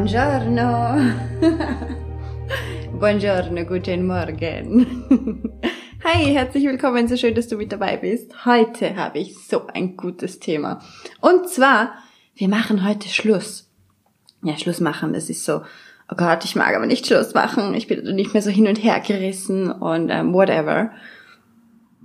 Buongiorno. Buongiorno, guten Morgen. Hi, herzlich willkommen, so schön, dass du mit dabei bist. Heute habe ich so ein gutes Thema. Und zwar, wir machen heute Schluss. Ja, Schluss machen, das ist so, oh Gott, ich mag aber nicht Schluss machen. Ich bin nicht mehr so hin und her gerissen und ähm, whatever.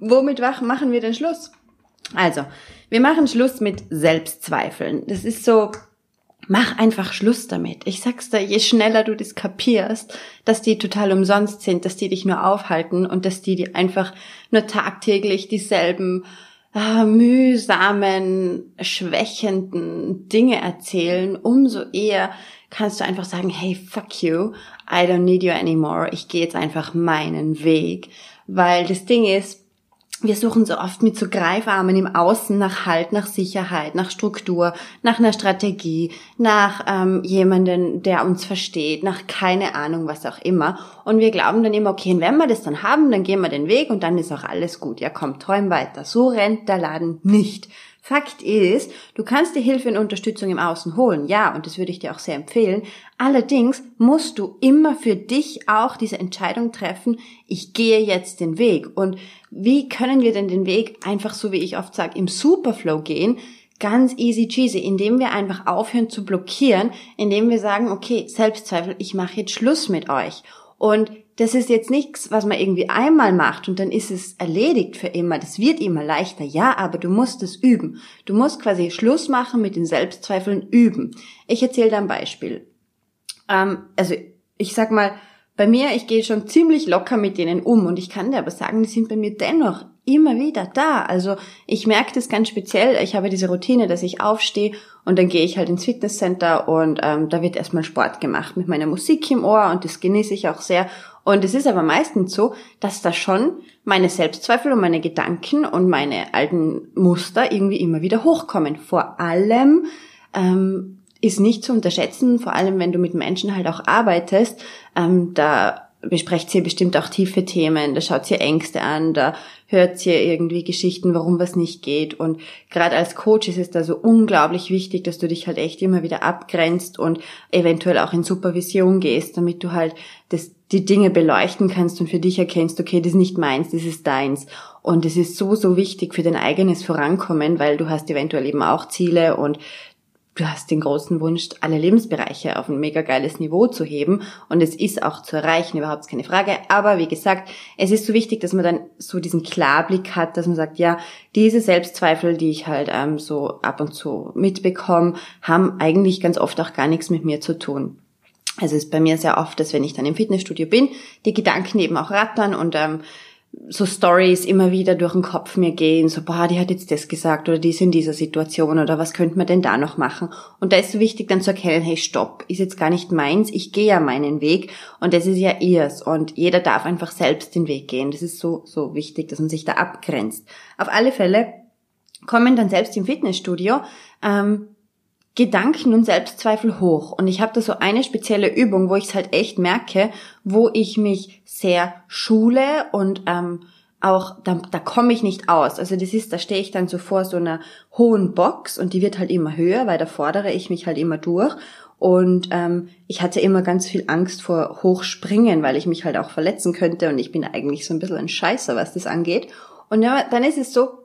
Womit machen wir denn Schluss? Also, wir machen Schluss mit Selbstzweifeln. Das ist so, mach einfach Schluss damit. Ich sag's dir, je schneller du das kapierst, dass die total umsonst sind, dass die dich nur aufhalten und dass die dir einfach nur tagtäglich dieselben äh, mühsamen, schwächenden Dinge erzählen, umso eher kannst du einfach sagen, hey, fuck you, I don't need you anymore, ich gehe jetzt einfach meinen Weg. Weil das Ding ist, wir suchen so oft mit so Greifarmen im Außen nach Halt, nach Sicherheit, nach Struktur, nach einer Strategie, nach ähm, jemanden, der uns versteht, nach keine Ahnung, was auch immer. Und wir glauben dann immer, okay, wenn wir das dann haben, dann gehen wir den Weg und dann ist auch alles gut. Ja, komm, träum weiter. So rennt der Laden nicht. Fakt ist, du kannst dir Hilfe und Unterstützung im Außen holen, ja, und das würde ich dir auch sehr empfehlen. Allerdings musst du immer für dich auch diese Entscheidung treffen, ich gehe jetzt den Weg. Und wie können wir denn den Weg einfach so, wie ich oft sage, im Superflow gehen? Ganz easy cheesy, indem wir einfach aufhören zu blockieren, indem wir sagen, okay, Selbstzweifel, ich mache jetzt Schluss mit euch. Und das ist jetzt nichts, was man irgendwie einmal macht und dann ist es erledigt für immer. Das wird immer leichter. Ja, aber du musst es üben. Du musst quasi Schluss machen mit den Selbstzweifeln üben. Ich erzähle da ein Beispiel. Ähm, also ich sag mal, bei mir, ich gehe schon ziemlich locker mit denen um und ich kann dir aber sagen, die sind bei mir dennoch immer wieder da. Also ich merke das ganz speziell. Ich habe diese Routine, dass ich aufstehe und dann gehe ich halt ins Fitnesscenter und ähm, da wird erstmal Sport gemacht mit meiner Musik im Ohr und das genieße ich auch sehr. Und es ist aber meistens so, dass da schon meine Selbstzweifel und meine Gedanken und meine alten Muster irgendwie immer wieder hochkommen. Vor allem ähm, ist nicht zu unterschätzen, vor allem wenn du mit Menschen halt auch arbeitest, ähm, da besprecht sie bestimmt auch tiefe Themen, da schaut sie Ängste an, da hört sie irgendwie Geschichten, warum was nicht geht. Und gerade als Coach ist es da so unglaublich wichtig, dass du dich halt echt immer wieder abgrenzt und eventuell auch in Supervision gehst, damit du halt das, die Dinge beleuchten kannst und für dich erkennst, okay, das ist nicht meins, das ist deins. Und es ist so, so wichtig für dein eigenes Vorankommen, weil du hast eventuell eben auch Ziele und du hast den großen Wunsch, alle Lebensbereiche auf ein mega geiles Niveau zu heben und es ist auch zu erreichen, überhaupt keine Frage. Aber wie gesagt, es ist so wichtig, dass man dann so diesen Klarblick hat, dass man sagt, ja, diese Selbstzweifel, die ich halt ähm, so ab und zu mitbekomme, haben eigentlich ganz oft auch gar nichts mit mir zu tun. Also es ist bei mir sehr oft, dass wenn ich dann im Fitnessstudio bin, die Gedanken eben auch rattern und ähm, so Stories immer wieder durch den Kopf mir gehen, so, boah, die hat jetzt das gesagt oder die ist in dieser Situation oder was könnte man denn da noch machen? Und da ist so wichtig dann zu erkennen, hey, stopp, ist jetzt gar nicht meins, ich gehe ja meinen Weg und das ist ja ihrs und jeder darf einfach selbst den Weg gehen. Das ist so, so wichtig, dass man sich da abgrenzt. Auf alle Fälle kommen dann selbst im Fitnessstudio ähm, Gedanken und Selbstzweifel hoch. Und ich habe da so eine spezielle Übung, wo ich es halt echt merke, wo ich mich sehr schule und ähm, auch, da, da komme ich nicht aus. Also das ist, da stehe ich dann so vor so einer hohen Box und die wird halt immer höher, weil da fordere ich mich halt immer durch. Und ähm, ich hatte immer ganz viel Angst vor Hochspringen, weil ich mich halt auch verletzen könnte und ich bin eigentlich so ein bisschen ein Scheißer, was das angeht. Und ja, dann ist es so,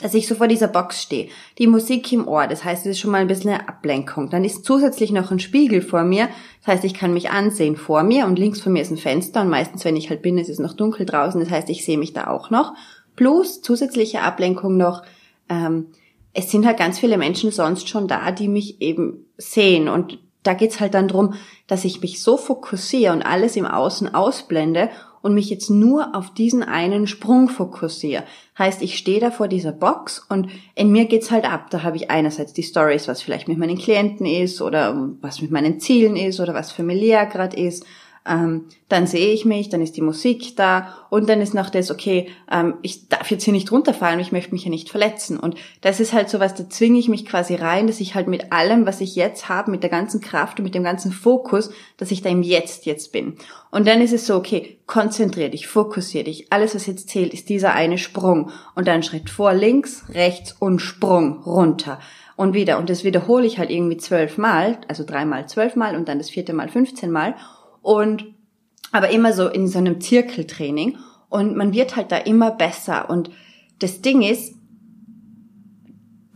dass ich so vor dieser Box stehe. Die Musik im Ohr, das heißt, es ist schon mal ein bisschen eine Ablenkung. Dann ist zusätzlich noch ein Spiegel vor mir, das heißt, ich kann mich ansehen vor mir und links von mir ist ein Fenster und meistens, wenn ich halt bin, ist es noch dunkel draußen, das heißt, ich sehe mich da auch noch. Plus zusätzliche Ablenkung noch, ähm, es sind halt ganz viele Menschen sonst schon da, die mich eben sehen und da geht's halt dann drum, dass ich mich so fokussiere und alles im Außen ausblende und mich jetzt nur auf diesen einen Sprung fokussiere. Heißt, ich stehe da vor dieser Box und in mir geht's halt ab. Da habe ich einerseits die Stories, was vielleicht mit meinen Klienten ist oder was mit meinen Zielen ist oder was familiär gerade ist ähm, dann sehe ich mich, dann ist die Musik da und dann ist noch das, okay, ähm, ich darf jetzt hier nicht runterfallen, ich möchte mich ja nicht verletzen. Und das ist halt so was, da zwinge ich mich quasi rein, dass ich halt mit allem, was ich jetzt habe, mit der ganzen Kraft und mit dem ganzen Fokus, dass ich da im Jetzt jetzt bin. Und dann ist es so, okay, konzentrier dich, fokussier dich. Alles, was jetzt zählt, ist dieser eine Sprung. Und dann Schritt vor, links, rechts und Sprung runter und wieder. Und das wiederhole ich halt irgendwie zwölfmal, also dreimal zwölfmal und dann das vierte Mal fünfzehnmal. Und aber immer so in so einem Zirkeltraining. Und man wird halt da immer besser. Und das Ding ist,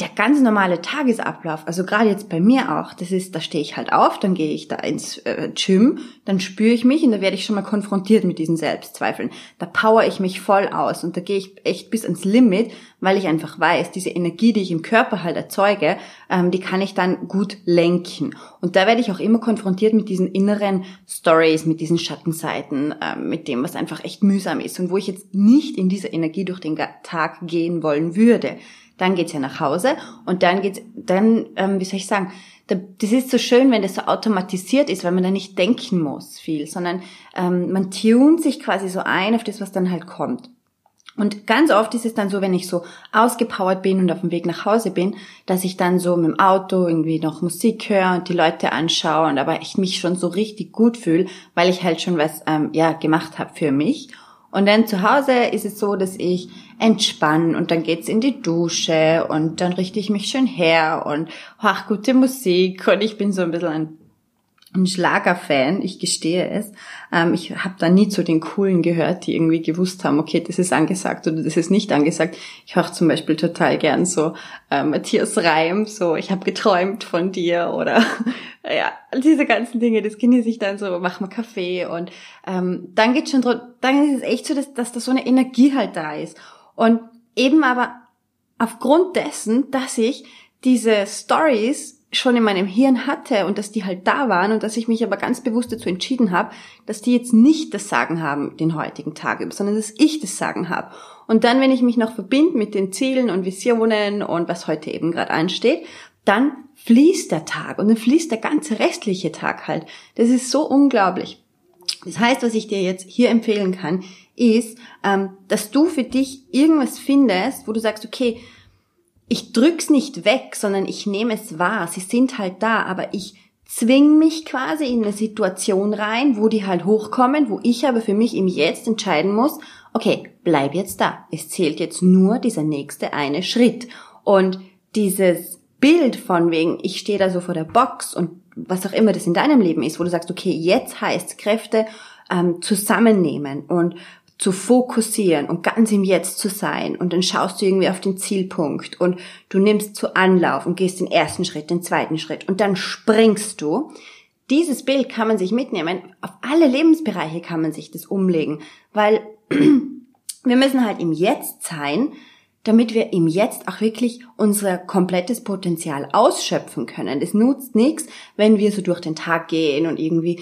der ganz normale Tagesablauf, also gerade jetzt bei mir auch, das ist, da stehe ich halt auf, dann gehe ich da ins äh, Gym, dann spüre ich mich und da werde ich schon mal konfrontiert mit diesen Selbstzweifeln. Da power ich mich voll aus und da gehe ich echt bis ans Limit, weil ich einfach weiß, diese Energie, die ich im Körper halt erzeuge, ähm, die kann ich dann gut lenken. Und da werde ich auch immer konfrontiert mit diesen inneren Stories, mit diesen Schattenseiten, ähm, mit dem, was einfach echt mühsam ist und wo ich jetzt nicht in diese Energie durch den Tag gehen wollen würde dann geht's ja nach Hause und dann geht's, dann, ähm, wie soll ich sagen, das ist so schön, wenn das so automatisiert ist, weil man da nicht denken muss viel, sondern ähm, man tunt sich quasi so ein auf das, was dann halt kommt. Und ganz oft ist es dann so, wenn ich so ausgepowert bin und auf dem Weg nach Hause bin, dass ich dann so mit dem Auto irgendwie noch Musik höre und die Leute anschaue und aber echt mich schon so richtig gut fühle, weil ich halt schon was ähm, ja gemacht habe für mich. Und dann zu Hause ist es so, dass ich entspanne und dann geht's in die Dusche und dann richte ich mich schön her und ach, gute Musik und ich bin so ein bisschen ein, ein Schlagerfan, ich gestehe es. Ähm, ich habe da nie zu den Coolen gehört, die irgendwie gewusst haben, okay, das ist angesagt oder das ist nicht angesagt. Ich höre zum Beispiel total gern so äh, Matthias Reim, so ich habe geträumt von dir oder ja, diese ganzen Dinge, das genieße ich dann so, mach mal Kaffee und ähm, dann geht schon dann ist es echt so, dass, dass da so eine Energie halt da ist. Und eben aber aufgrund dessen, dass ich diese Stories schon in meinem Hirn hatte und dass die halt da waren und dass ich mich aber ganz bewusst dazu entschieden habe, dass die jetzt nicht das Sagen haben den heutigen Tag über, sondern dass ich das Sagen habe. Und dann, wenn ich mich noch verbinde mit den Zielen und Visionen und was heute eben gerade ansteht, dann fließt der Tag und dann fließt der ganze restliche Tag halt. Das ist so unglaublich. Das heißt, was ich dir jetzt hier empfehlen kann, ist, ähm, dass du für dich irgendwas findest, wo du sagst, okay, ich drück's nicht weg, sondern ich nehme es wahr. Sie sind halt da, aber ich zwing mich quasi in eine Situation rein, wo die halt hochkommen, wo ich aber für mich im Jetzt entscheiden muss, okay, bleib jetzt da. Es zählt jetzt nur dieser nächste eine Schritt. Und dieses Bild von wegen, ich stehe da so vor der Box und was auch immer das in deinem Leben ist, wo du sagst, okay, jetzt heißt Kräfte ähm, zusammennehmen und zu fokussieren und ganz im Jetzt zu sein und dann schaust du irgendwie auf den Zielpunkt und du nimmst zu Anlauf und gehst den ersten Schritt, den zweiten Schritt und dann springst du. Dieses Bild kann man sich mitnehmen. Auf alle Lebensbereiche kann man sich das umlegen, weil wir müssen halt im Jetzt sein, damit wir im Jetzt auch wirklich unser komplettes Potenzial ausschöpfen können. Es nutzt nichts, wenn wir so durch den Tag gehen und irgendwie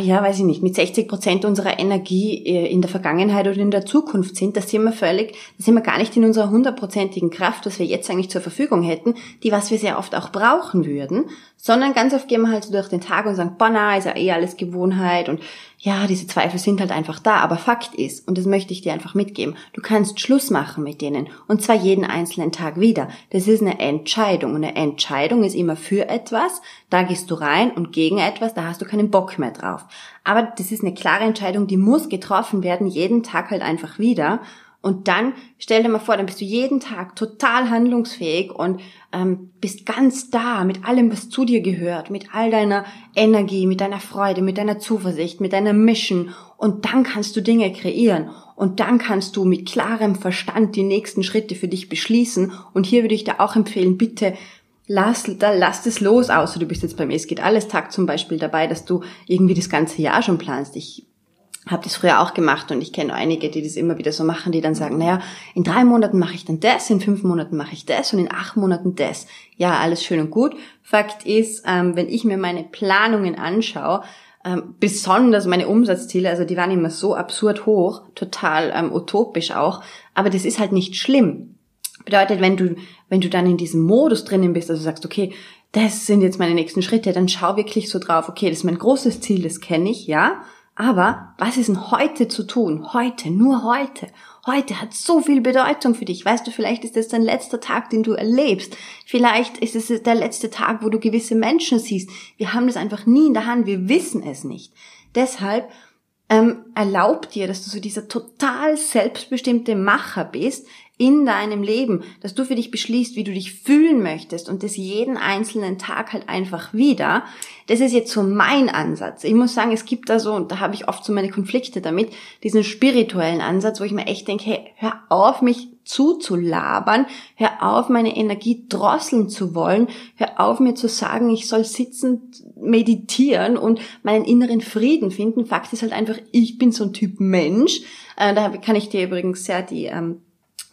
ja, weiß ich nicht, mit 60 Prozent unserer Energie äh, in der Vergangenheit oder in der Zukunft sind, da sind wir völlig, da sind wir gar nicht in unserer hundertprozentigen Kraft, was wir jetzt eigentlich zur Verfügung hätten, die was wir sehr oft auch brauchen würden, sondern ganz oft gehen wir halt so durch den Tag und sagen, boah, na, ist ja eh alles Gewohnheit und ja, diese Zweifel sind halt einfach da, aber Fakt ist, und das möchte ich dir einfach mitgeben, du kannst Schluss machen mit denen und zwar jeden einzelnen Tag wieder. Das ist eine Entscheidung und eine Entscheidung ist immer für etwas, da gehst du rein und gegen etwas, da hast du keinen Bock mehr drauf. Aber das ist eine klare Entscheidung, die muss getroffen werden, jeden Tag halt einfach wieder und dann stell dir mal vor, dann bist du jeden Tag total handlungsfähig und ähm, bist ganz da mit allem, was zu dir gehört, mit all deiner Energie, mit deiner Freude, mit deiner Zuversicht, mit deiner Mission. Und dann kannst du Dinge kreieren. Und dann kannst du mit klarem Verstand die nächsten Schritte für dich beschließen. Und hier würde ich dir auch empfehlen, bitte lass, da, lass das los, außer du bist jetzt beim Es geht alles Tag zum Beispiel dabei, dass du irgendwie das ganze Jahr schon planst. Ich habe das früher auch gemacht und ich kenne einige, die das immer wieder so machen, die dann sagen, naja, in drei Monaten mache ich dann das, in fünf Monaten mache ich das und in acht Monaten das. Ja, alles schön und gut. Fakt ist, ähm, wenn ich mir meine Planungen anschaue, ähm, besonders meine Umsatzziele, also die waren immer so absurd hoch, total ähm, utopisch auch, aber das ist halt nicht schlimm. Bedeutet, wenn du, wenn du dann in diesem Modus drinnen bist, also sagst, okay, das sind jetzt meine nächsten Schritte, dann schau wirklich so drauf, okay, das ist mein großes Ziel, das kenne ich, ja, aber was ist denn heute zu tun? Heute, nur heute. Heute hat so viel Bedeutung für dich. Weißt du, vielleicht ist es dein letzter Tag, den du erlebst. Vielleicht ist es der letzte Tag, wo du gewisse Menschen siehst. Wir haben das einfach nie in der Hand. Wir wissen es nicht. Deshalb ähm, erlaub dir, dass du so dieser total selbstbestimmte Macher bist, in deinem Leben, dass du für dich beschließt, wie du dich fühlen möchtest und das jeden einzelnen Tag halt einfach wieder. Das ist jetzt so mein Ansatz. Ich muss sagen, es gibt da so, und da habe ich oft so meine Konflikte damit, diesen spirituellen Ansatz, wo ich mir echt denke, hey, hör auf, mich zuzulabern, hör auf, meine Energie drosseln zu wollen, hör auf, mir zu sagen, ich soll sitzen, meditieren und meinen inneren Frieden finden. Fakt ist halt einfach, ich bin so ein Typ Mensch. Äh, da kann ich dir übrigens sehr die ähm,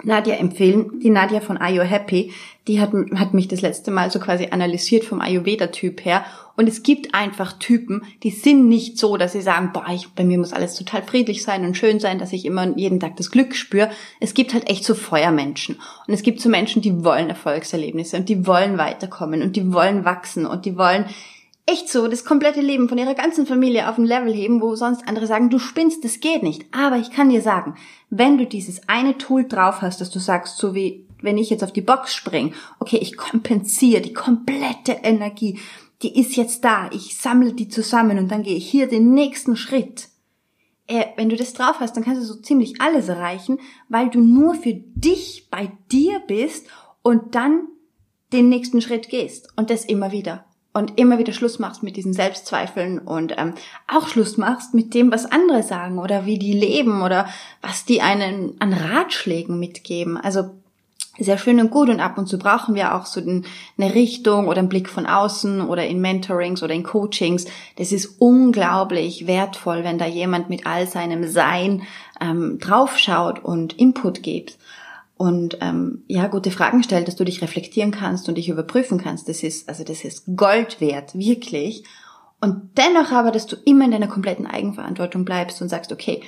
Nadja empfehlen. Die Nadja von Are You Happy, die hat, hat mich das letzte Mal so quasi analysiert vom Ayurveda-Typ her. Und es gibt einfach Typen, die sind nicht so, dass sie sagen, boah, ich, bei mir muss alles total friedlich sein und schön sein, dass ich immer jeden Tag das Glück spüre. Es gibt halt echt so Feuermenschen. Und es gibt so Menschen, die wollen Erfolgserlebnisse und die wollen weiterkommen und die wollen wachsen und die wollen echt so das komplette Leben von ihrer ganzen Familie auf ein Level heben, wo sonst andere sagen, du spinnst, das geht nicht. Aber ich kann dir sagen, wenn du dieses eine Tool drauf hast, dass du sagst, so wie wenn ich jetzt auf die Box spring, okay, ich kompensiere die komplette Energie, die ist jetzt da, ich sammle die zusammen und dann gehe ich hier den nächsten Schritt. Äh, wenn du das drauf hast, dann kannst du so ziemlich alles erreichen, weil du nur für dich bei dir bist und dann den nächsten Schritt gehst und das immer wieder und immer wieder Schluss machst mit diesen Selbstzweifeln und ähm, auch Schluss machst mit dem, was andere sagen oder wie die leben oder was die einen an Ratschlägen mitgeben. Also sehr schön und gut und ab und zu brauchen wir auch so eine Richtung oder einen Blick von außen oder in Mentorings oder in Coachings. Das ist unglaublich wertvoll, wenn da jemand mit all seinem Sein ähm, draufschaut und Input gibt und ähm, ja gute Fragen stellt, dass du dich reflektieren kannst und dich überprüfen kannst. Das ist also das ist Gold wert wirklich. Und dennoch aber, dass du immer in deiner kompletten Eigenverantwortung bleibst und sagst, okay,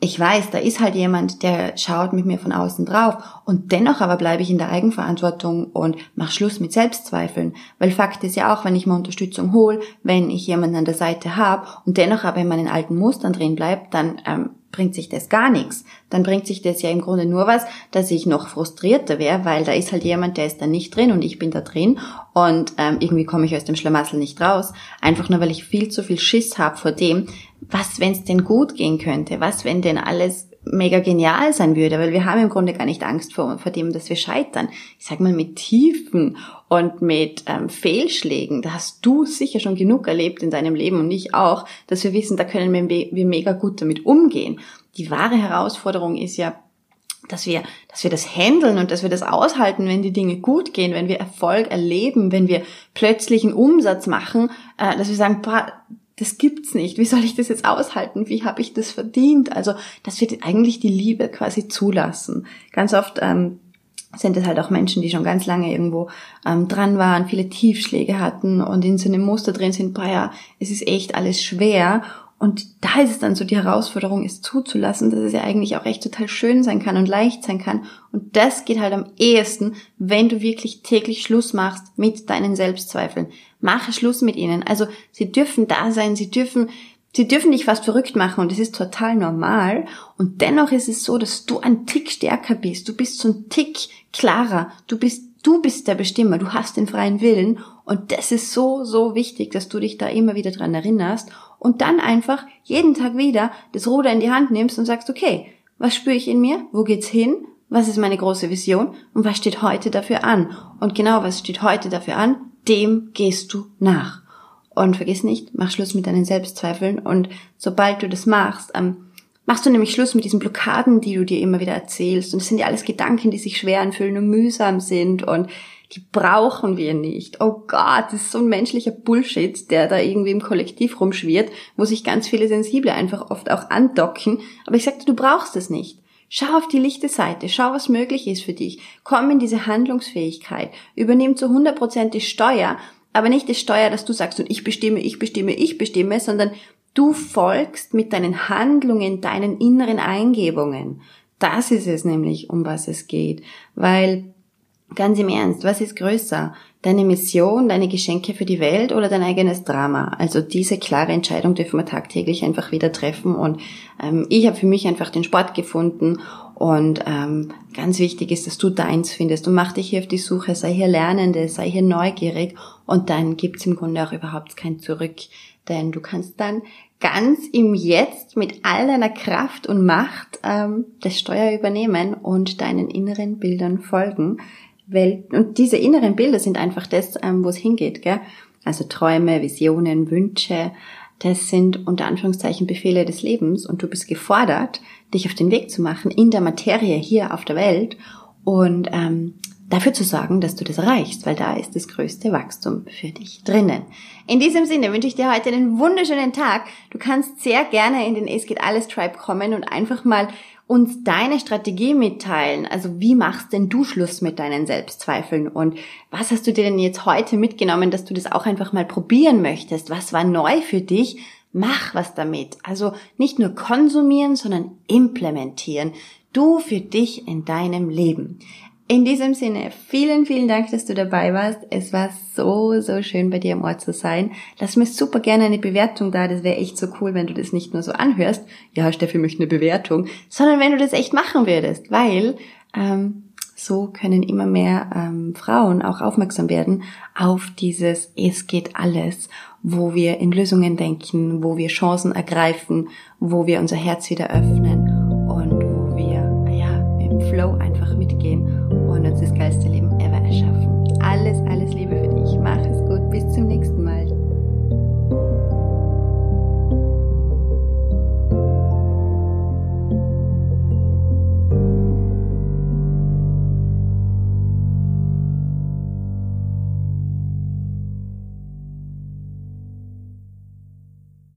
ich weiß, da ist halt jemand, der schaut mit mir von außen drauf und dennoch aber bleibe ich in der Eigenverantwortung und mach Schluss mit Selbstzweifeln, weil Fakt ist ja auch, wenn ich mir Unterstützung hole, wenn ich jemanden an der Seite habe und dennoch aber in meinen alten Mustern drin bleibt, dann ähm, bringt sich das gar nichts. Dann bringt sich das ja im Grunde nur was, dass ich noch frustrierter wäre, weil da ist halt jemand, der ist da nicht drin und ich bin da drin und ähm, irgendwie komme ich aus dem Schlamassel nicht raus. Einfach nur, weil ich viel zu viel Schiss habe vor dem, was, wenn es denn gut gehen könnte, was, wenn denn alles mega genial sein würde, weil wir haben im Grunde gar nicht Angst vor, vor dem, dass wir scheitern. Ich sag mal, mit Tiefen und mit ähm, Fehlschlägen, da hast du sicher schon genug erlebt in deinem Leben und ich auch, dass wir wissen, da können wir, wir mega gut damit umgehen. Die wahre Herausforderung ist ja, dass wir, dass wir das handeln und dass wir das aushalten, wenn die Dinge gut gehen, wenn wir Erfolg erleben, wenn wir plötzlich einen Umsatz machen, äh, dass wir sagen, boah, das gibt's nicht. Wie soll ich das jetzt aushalten? Wie habe ich das verdient? Also, dass wir eigentlich die Liebe quasi zulassen. Ganz oft ähm, sind es halt auch Menschen, die schon ganz lange irgendwo ähm, dran waren, viele Tiefschläge hatten und in so einem Muster drin sind, boah ja, es ist echt alles schwer. Und da ist es dann so die Herausforderung, es zuzulassen, dass es ja eigentlich auch echt total schön sein kann und leicht sein kann. Und das geht halt am ehesten, wenn du wirklich täglich Schluss machst mit deinen Selbstzweifeln. Mache Schluss mit ihnen. Also sie dürfen da sein, sie dürfen, sie dürfen dich fast verrückt machen und das ist total normal. Und dennoch ist es so, dass du ein Tick stärker bist. Du bist so ein Tick klarer. Du bist, du bist der Bestimmer. Du hast den freien Willen. Und das ist so, so wichtig, dass du dich da immer wieder dran erinnerst und dann einfach jeden Tag wieder das Ruder in die Hand nimmst und sagst, okay, was spüre ich in mir? Wo geht's hin? Was ist meine große Vision? Und was steht heute dafür an? Und genau, was steht heute dafür an? dem gehst du nach. Und vergiss nicht, mach Schluss mit deinen Selbstzweifeln und sobald du das machst, ähm, machst du nämlich Schluss mit diesen Blockaden, die du dir immer wieder erzählst. Und es sind ja alles Gedanken, die sich schwer anfühlen und mühsam sind und Die brauchen wir nicht. Oh Gott, das ist so ein menschlicher Bullshit, der da irgendwie im Kollektiv rumschwirrt, wo sich ganz viele Sensible einfach oft auch andocken. Aber ich sagte, du brauchst es nicht. Schau auf die lichte Seite, schau, was möglich ist für dich. Komm in diese Handlungsfähigkeit. Übernimm zu 100% die Steuer, aber nicht die Steuer, dass du sagst, und ich bestimme, ich bestimme, ich bestimme, sondern du folgst mit deinen Handlungen, deinen inneren Eingebungen. Das ist es nämlich, um was es geht. Weil, ganz im Ernst, was ist größer? Deine Mission, deine Geschenke für die Welt oder dein eigenes Drama? Also diese klare Entscheidung dürfen wir tagtäglich einfach wieder treffen. Und ähm, ich habe für mich einfach den Sport gefunden. Und ähm, ganz wichtig ist, dass du deins findest. Und mach dich hier auf die Suche, sei hier Lernende, sei hier neugierig. Und dann gibt's im Grunde auch überhaupt kein Zurück. Denn du kannst dann ganz im Jetzt mit all deiner Kraft und Macht ähm, das Steuer übernehmen und deinen inneren Bildern folgen. Weil, und diese inneren Bilder sind einfach das, ähm, wo es hingeht. Gell? Also Träume, Visionen, Wünsche, das sind unter Anführungszeichen Befehle des Lebens und du bist gefordert, dich auf den Weg zu machen in der Materie hier auf der Welt und ähm, dafür zu sorgen, dass du das erreichst, weil da ist das größte Wachstum für dich drinnen. In diesem Sinne wünsche ich dir heute einen wunderschönen Tag. Du kannst sehr gerne in den Es geht alles Tribe kommen und einfach mal uns deine Strategie mitteilen. Also wie machst denn du Schluss mit deinen Selbstzweifeln und was hast du dir denn jetzt heute mitgenommen, dass du das auch einfach mal probieren möchtest? Was war neu für dich? Mach was damit. Also nicht nur konsumieren, sondern implementieren. Du für dich in deinem Leben. In diesem Sinne, vielen, vielen Dank, dass du dabei warst. Es war so, so schön, bei dir im Ort zu sein. Lass mir super gerne eine Bewertung da. Das wäre echt so cool, wenn du das nicht nur so anhörst. Ja, Steffi möchte eine Bewertung. Sondern wenn du das echt machen würdest. Weil ähm, so können immer mehr ähm, Frauen auch aufmerksam werden auf dieses Es geht alles, wo wir in Lösungen denken, wo wir Chancen ergreifen, wo wir unser Herz wieder öffnen und wo wir ja im Flow einfach mitgehen wir das geilste Leben ever erschaffen. Alles, alles Liebe für dich. Mach es gut. Bis zum nächsten Mal.